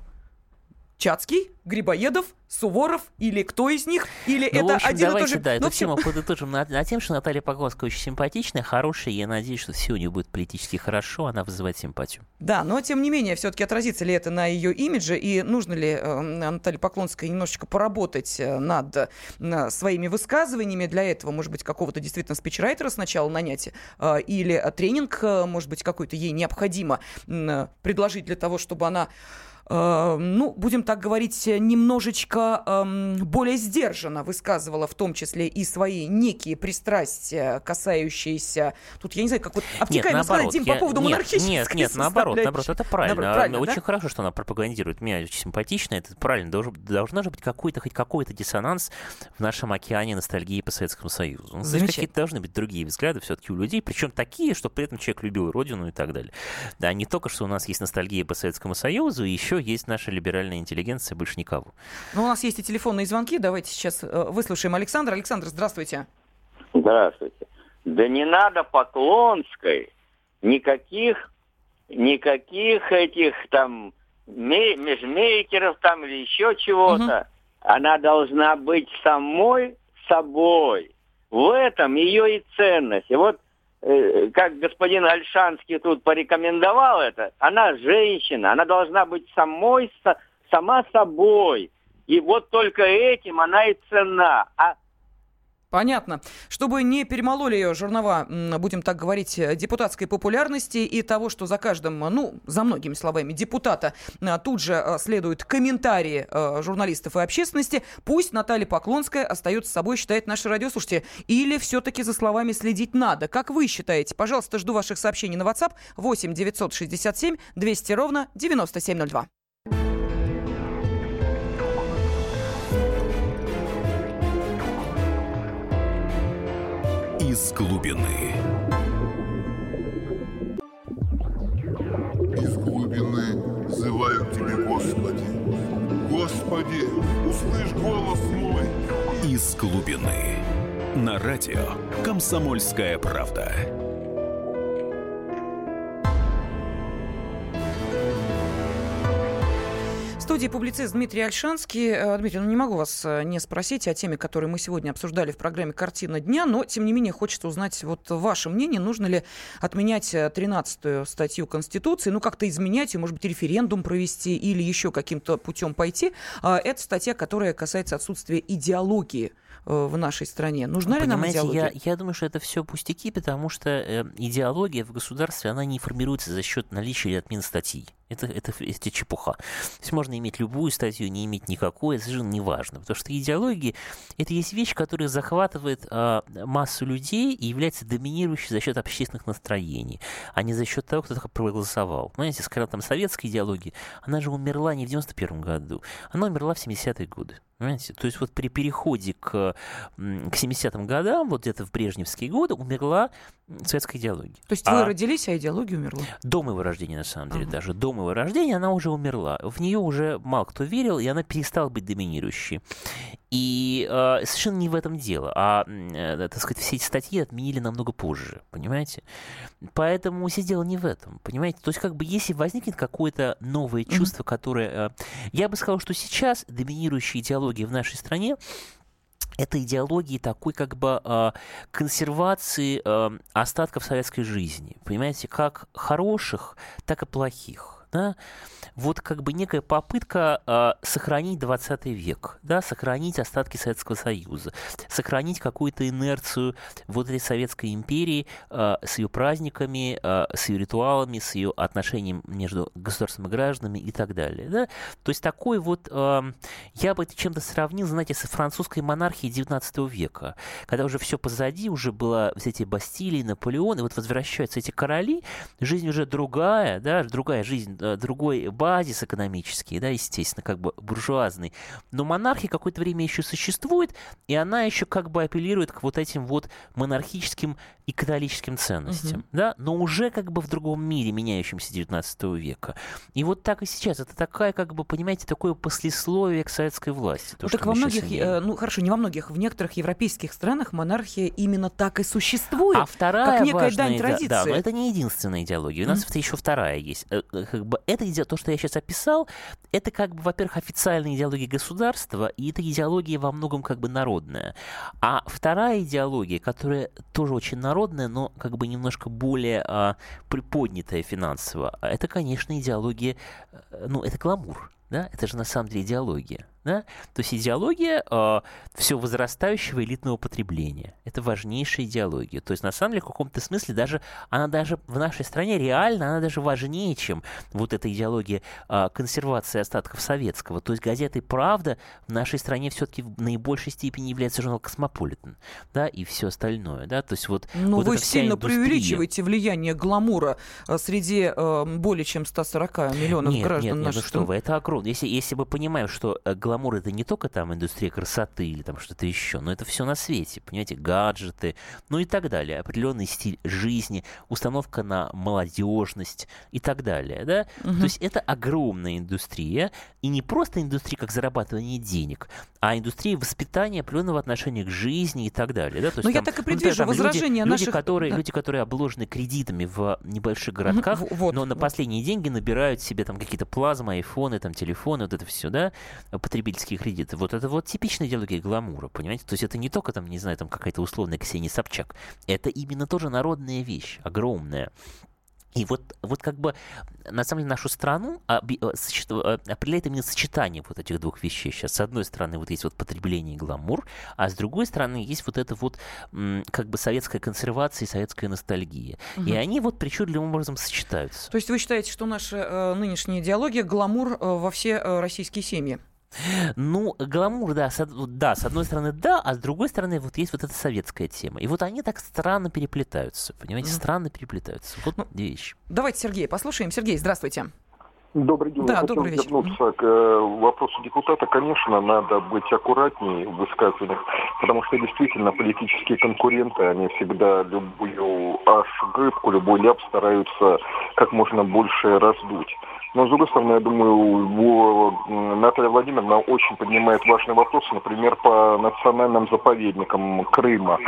C: Чацкий, Грибоедов, Суворов или кто из них, или ну, это общем, один
D: давайте,
C: и тот же...
D: Да, эту тему (laughs) подытожим на, на тем, что Наталья Поклонская очень симпатичная, хорошая, я надеюсь, что все у нее будет политически хорошо, она вызывает симпатию.
C: Да, но тем не менее, все-таки отразится ли это на ее имидже, и нужно ли э, Наталье Поклонской немножечко поработать э, над э, своими высказываниями, для этого, может быть, какого-то действительно спичрайтера сначала нанять, э, или тренинг, э, может быть, какой-то ей необходимо э, предложить для того, чтобы она ну, будем так говорить, немножечко э, более сдержанно высказывала в том числе и свои некие пристрастия, касающиеся... Тут, я не знаю, как вот обтекаемо сказать, Дим, я... по поводу монархической
D: Нет, нет, наоборот, наоборот, это правильно. Наоборот, правильно очень да? хорошо, что она пропагандирует. Меня очень симпатично, это правильно. Должен, должна же быть какой-то, хоть какой-то диссонанс в нашем океане ностальгии по Советскому Союзу. Ну, здесь какие-то должны быть другие взгляды все-таки у людей, причем такие, что при этом человек любил родину и так далее. Да, не только, что у нас есть ностальгия по Советскому Союзу, еще есть наша либеральная интеллигенция, больше никого.
C: Ну, у нас есть и телефонные звонки. Давайте сейчас э, выслушаем Александра. Александр, здравствуйте.
J: Здравствуйте. Да не надо Поклонской никаких, никаких этих там межмейкеров там или еще чего-то. Угу. Она должна быть самой собой. В этом ее и ценность. И вот как господин Альшанский тут порекомендовал это, она женщина, она должна быть самой, сама собой. И вот только этим она и цена. А
C: Понятно. Чтобы не перемололи ее жернова, будем так говорить, э, депутатской популярности и того, что за каждым, ну, за многими словами, депутата э, тут же э, следуют комментарии журналистов и общественности, пусть Наталья Поклонская остается с собой, считает наши радиослушатели. Или все-таки за словами следить надо? Как вы считаете? Пожалуйста, жду ваших сообщений на WhatsApp 8 967 200 ровно 9702.
B: из глубины. Из глубины взываю к Тебе, Господи. Господи, услышь голос мой. Из глубины. На радио «Комсомольская правда».
C: Студии публицист Дмитрий Альшанский. Э, Дмитрий, ну не могу вас э, не спросить о теме, которую мы сегодня обсуждали в программе «Картина дня», но, тем не менее, хочется узнать вот ваше мнение. Нужно ли отменять 13-ю статью Конституции, ну как-то изменять ее, может быть, референдум провести или еще каким-то путем пойти? А, Это статья, которая касается отсутствия идеологии э, в нашей стране. Нужна ли нам идеология?
D: я, я думаю, что это все пустяки, потому что э, идеология в государстве, она не формируется за счет наличия или отмены статей. Это, это, это чепуха. То есть можно иметь любую статью, не иметь никакой, это совершенно не важно. Потому что идеология – это есть вещь, которая захватывает а, массу людей и является доминирующей за счет общественных настроений, а не за счет того, кто так проголосовал. Понимаете, скажем, там советская идеология, она же умерла не в 91 году, она умерла в 70-е годы. Понимаете? То есть вот при переходе к, к 70-м годам, вот где-то в брежневские годы, умерла советская идеология.
C: То есть вы
D: А-
C: родились, а идеология умерла?
D: до моего рождения, на самом деле,
C: Ага.
D: даже до моего рождения она уже умерла. В нее уже мало кто верил, и она перестала быть доминирующей. И э, совершенно не в этом дело, а, э, так сказать, все эти статьи отменили намного позже, понимаете? Поэтому здесь дело не в этом, понимаете? То есть, как бы, если возникнет какое-то новое чувство, которое... э, я бы сказал, что сейчас доминирующая идеология в нашей стране это идеологии такой как бы э, консервации э, остатков советской жизни, понимаете, как хороших, так и плохих. Да? Вот как бы некая попытка э, сохранить 20 век, да, сохранить остатки Советского Союза, сохранить какую-то инерцию этой Советской империи э, с ее праздниками, э, с ее ритуалами, с ее отношением между государством и гражданами и так далее. Да? То есть такой вот, э, я бы это чем-то сравнил, знаете, с французской монархией 19 века, когда уже все позади, уже было все эти Бастилии, Наполеон, и вот возвращаются эти короли, жизнь уже другая, да, другая жизнь, другой базис экономический, да, естественно, как бы буржуазный. Но монархия какое-то время еще существует, и она еще как бы апеллирует к вот этим вот монархическим и католическим ценностям,
C: Мгм.
D: да, но уже как бы в другом мире, меняющемся 19 века. И вот так и сейчас. Это такая, как бы, понимаете, такое послесловие к советской власти. то,
C: Ну, так во многих,
D: имеем.
C: э, ну хорошо, не во многих, в некоторых европейских странах монархия именно так и существует.
D: А вторая
C: как некая
D: важная
C: дань
D: иде- Да,
C: традиции.
D: но это не единственная идеология. У нас
C: Мгм.
D: еще вторая есть. Э, э, Как бы это иде- то, что я сейчас описал, это как бы, во-первых, официальная идеология государства, и это идеология во многом как бы народная. А вторая идеология, которая тоже очень народная, но как бы немножко более а, приподнятая финансово, а это, конечно, идеология, э, ну, это гламур. Да? Это же на самом деле идеология. Да? То есть идеология э, все возрастающего элитного потребления. Это важнейшая идеология. То есть на самом деле в каком-то смысле даже она даже в нашей стране реально она даже важнее, чем вот эта идеология э, консервации остатков советского. То есть газеты «Правда» в нашей стране все-таки в наибольшей степени является журнал «Cosmopolitan», да, и все остальное, да, то есть вот,
C: Но
D: вот
C: вы сильно
D: индустрия.
C: преувеличиваете влияние гламура э, среди э, более чем 140 миллионов
D: нет,
C: граждан
D: нет, нет,
C: нашей
D: ну что
C: страны.
D: вы, это огромно. Если, если мы понимаем, что э, гламур это не только там индустрия красоты или там что-то еще, но это все на свете, понимаете, гаджеты, ну и так далее, определенный стиль жизни, установка на молодежность и так далее, да.
C: Мгм.
D: То есть это огромная индустрия, и не просто индустрия как зарабатывание денег, а индустрия воспитания определенного отношения к жизни и так далее, да. То есть
C: Но я
D: там,
C: так и
D: ну,
C: предвижу
D: люди-
C: возражения
D: люди,
C: наших-
D: которые,
C: да.
D: люди, которые обложены кредитами в небольших городках,
C: вот,
D: но на
C: вот.
D: последние деньги набирают себе там какие-то плазмы, айфоны, там телефоны, вот это все, да, потребительские кредиты. Вот это вот типичная идеология гламура, понимаете? То есть это не только там, не знаю, там какая-то условная Ксения Собчак. Это именно тоже народная вещь, огромная. И вот, вот как бы, на самом деле, нашу страну э, э, определяет именно сочетание вот этих двух вещей сейчас. С одной стороны, вот есть вот потребление и гламур, а с другой стороны, есть вот это вот как бы советская консервация и советская ностальгия. И
C: Мгм.
D: они вот причудливым образом сочетаются.
C: То есть вы считаете, что наша э, нынешняя идеология гламур э, во все э, российские семьи?
D: Ну, гламур, да, с, да, с одной стороны, да, а с другой стороны, вот есть вот эта советская тема. И вот они так странно переплетаются, понимаете, странно переплетаются. Вот
C: Ну,
D: две вещи.
C: Давайте Сергея послушаем. Сергей, здравствуйте.
G: Добрый день.
C: Да,
G: хотел
C: добрый вечер.
G: вернуться к э, вопросу депутата. Конечно, надо быть аккуратнее в высказываниях. потому что действительно политические конкуренты, они всегда любую ошибку, любой ляп стараются как можно больше раздуть. Но, с другой стороны, я думаю, Наталья Владимировна очень поднимает важный вопрос, например, по национальным заповедникам Крыма.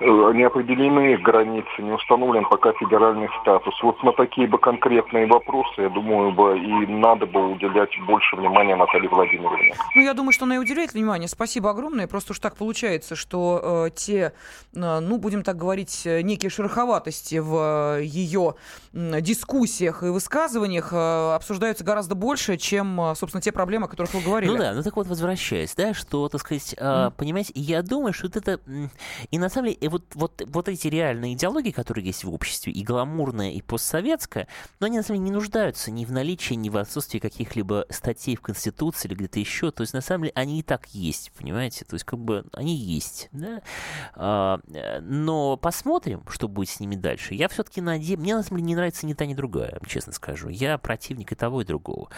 G: Э, не определены границы, не установлен пока федеральный статус. Вот на такие бы конкретные вопросы, я думаю, бы и надо бы уделять больше внимания Наталье Владимировне.
C: Ну, я думаю, что она и уделяет внимание. Спасибо огромное. Просто уж так получается, что э, те, э, ну, будем так говорить, некие шероховатости в э, ее э, дискуссиях и высказываниях э, обсуждаются гораздо больше, чем, а, собственно, те проблемы, о которых вы говорили.
D: Ну да, ну так вот, возвращаясь, да, что, так сказать, mm. понимаете, я думаю, что вот это... И на самом деле, вот, вот, вот эти реальные идеологии, которые есть в обществе, и гламурная, и постсоветская, но они, на самом деле, не нуждаются ни в наличии, ни в отсутствии каких-либо статей в Конституции или где-то еще. То есть, на самом деле, они и так есть, понимаете? То есть, как бы, они есть, да? А, но посмотрим, что будет с ними дальше. Я все-таки надеюсь... Мне, на самом деле, не нравится ни та, ни другая, честно скажу. Я противник и того, и другого.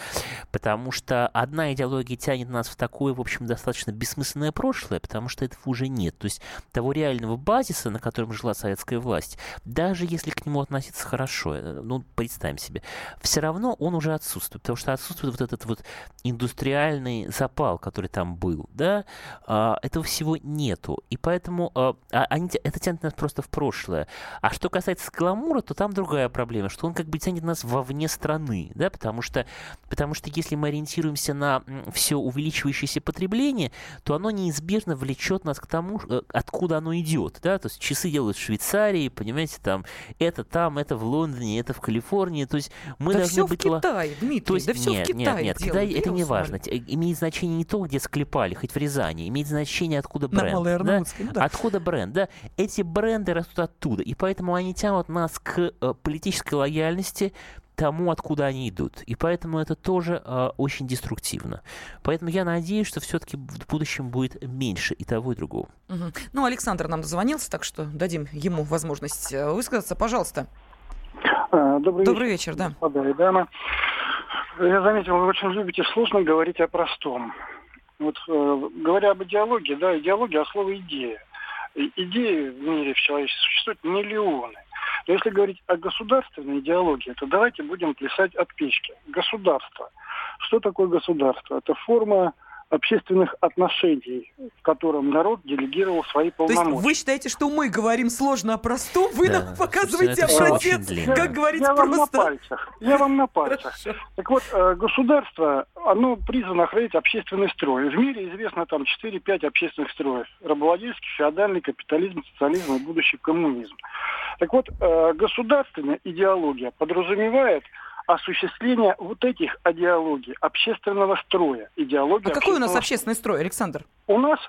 D: Потому что одна идеология тянет нас в такое, в общем, достаточно бессмысленное прошлое, потому что этого уже нет. То есть того реального базиса, на котором жила советская власть, даже если к нему относиться хорошо, э, ну, представим себе, все равно он уже отсутствует, потому что отсутствует вот этот вот индустриальный запал, который там был, да, а, этого всего нету, и поэтому а, а они, это тянет нас просто в прошлое. А что касается гламура, то там другая проблема, что он как бы тянет нас вовне страны, да, потому что, потому что если мы ориентируемся на все увеличивающееся потребление, то оно неизбежно влечет нас к тому, э, откуда оно идет. Да? То есть часы делают в Швейцарии, понимаете, там это там, это в Лондоне, это в Калифорнии. То есть мы
C: да
D: должны
C: все
D: быть...
C: в Китае, Дмитрий,
D: то есть,
C: да все
D: нет,
C: в Китае
D: Нет, нет, Китай
C: делают,
D: это не важно. Имеет значение не то, где склепали, хоть в Рязани, имеет значение, откуда бренд. Да? Ну да. Откуда бренд, да? Эти бренды растут оттуда, и поэтому они тянут нас к э, политической лояльности, тому, откуда они идут. И поэтому это тоже э, очень деструктивно. Поэтому я надеюсь, что все-таки в будущем будет меньше и того, и другого.
C: Угу. Ну, Александр нам дозвонился, так что дадим ему возможность э, высказаться. Пожалуйста.
K: А, добрый,
C: Добрый вечер, вечер, да.
K: Господа и дамы. Я заметил, вы очень любите сложно говорить о простом. Вот э, говоря об идеологии, да, идеология, а слово идея. Идеи в мире в человечестве существуют миллионы. Но если говорить о государственной идеологии, то давайте будем плясать от печки. Государство. Что такое государство? Это форма общественных отношений, в котором народ делегировал свои полномочия. То
C: есть вы считаете, что мы говорим сложно о простом, вы да, нам показываете образец, как говорить
K: я
C: просто.
K: Вам на пальцах. Я вам на пальцах. Хорошо. Так вот, э, государство, оно призвано охранять общественный строй. В мире известно там 4-5 общественных строев. Рабовладельский, феодальный, капитализм, социализм и будущий коммунизм. Так вот, э, государственная идеология подразумевает осуществление вот этих идеологий, общественного строя. Идеология
C: а какой у нас общественный строй, Александр?
K: У нас,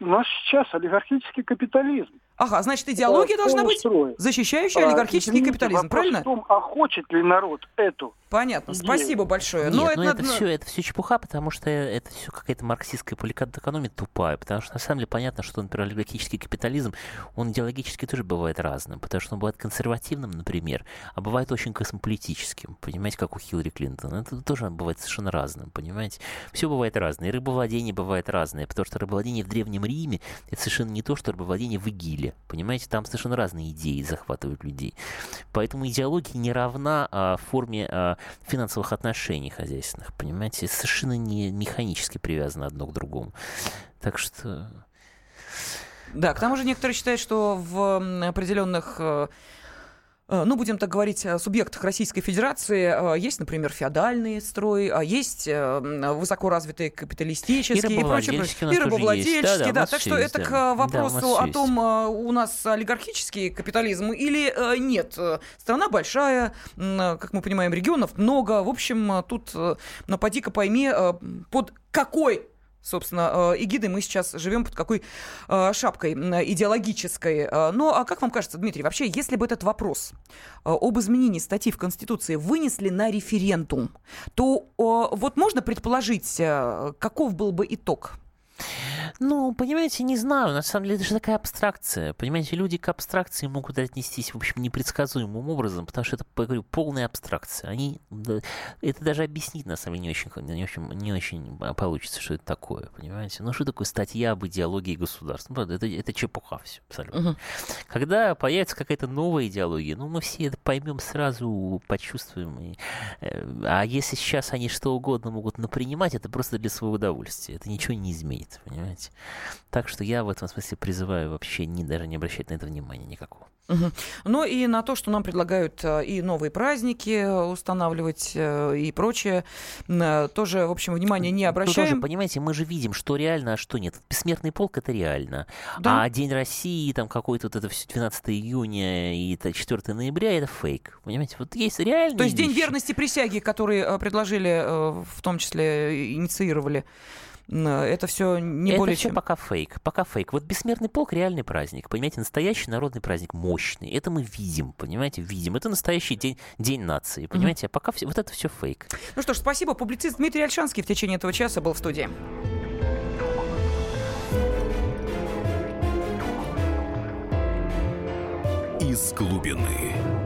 K: у нас сейчас олигархический капитализм.
C: Ага, значит, идеология должна быть защищающая а, олигархический извините, капитализм, правильно?
K: В том, а хочет ли народ эту
C: Понятно, идею? спасибо большое.
D: Нет, но это, ну это, все, это все чепуха, потому что это все какая-то марксистская поликономия тупая, потому что на самом деле понятно, что, например, олигархический капитализм, он идеологически тоже бывает разным, потому что он бывает консервативным, например, а бывает очень космополитическим, понимаете, как у Хиллари Клинтон. Это тоже бывает совершенно разным, понимаете? Все бывает разное, и рыбовладение бывает разное, потому что рыбовладение в Древнем Риме это совершенно не то, что рыбовладение в Игиле Понимаете, там совершенно разные идеи захватывают людей. Поэтому идеология не равна а, форме а, финансовых отношений хозяйственных. Понимаете, совершенно не механически привязано одно к другому. Так что...
C: Да, к тому же некоторые считают, что в определенных Э, ну, будем так говорить, о субъектах Российской Федерации. Э, есть, например, феодальный строй, а есть э, высоко развитые капиталистические
D: и, и прочее.
C: И рабовладельческие, да, да, да. Так что есть, это да. к вопросу да, о том, у нас олигархический капитализм или нет. Страна большая, как мы понимаем, регионов много. В общем, тут, ну, поди-ка пойми, под какой собственно, э, эгидой мы сейчас живем под какой э, шапкой идеологической. Э, ну, а как вам кажется, Дмитрий, вообще, если бы этот вопрос об изменении статьи в Конституции вынесли на референдум, то вот можно предположить, каков был бы итог?
D: Ну, понимаете, не знаю. На самом деле, это же такая абстракция. Понимаете, люди к абстракции могут отнестись, в общем, непредсказуемым образом, потому что это, говорю, полная абстракция. Они, это даже объяснить, на самом деле, не очень, не очень, не очень получится, что это такое, понимаете? Ну, что такое статья об идеологии государства? Ну, это, это чепуха все, абсолютно. Угу. Когда появится какая-то новая идеология, ну, мы все это поймем сразу, почувствуем. И, э, а если сейчас они что угодно могут напринимать, это просто для своего удовольствия. Это ничего не изменит, понимаете? Так что я в этом смысле призываю вообще не, даже не обращать на это внимания никакого.
C: Угу. Ну и на то, что нам предлагают э, и новые праздники устанавливать э, и прочее, э, тоже, в общем, внимания не обращаем. Ну, тоже,
D: понимаете, мы же видим, что реально, а что нет. Бессмертный полк — это реально. Да? А День России, там какой-то вот это все 12 июня и 4 ноября — это фейк. Понимаете, вот есть реально.
C: То есть вещи. День верности присяги, который предложили, в том числе инициировали это все не
D: это
C: более
D: все
C: чем...
D: пока фейк, пока фейк. Вот бессмертный полк реальный праздник, понимаете, настоящий народный праздник, мощный. Это мы видим, понимаете, видим. Это настоящий день, день нации, понимаете. Mm-hmm. А пока все, вот это все фейк.
C: Ну что ж, спасибо. Публицист Дмитрий Альшанский в течение этого часа был в студии.
B: Из глубины.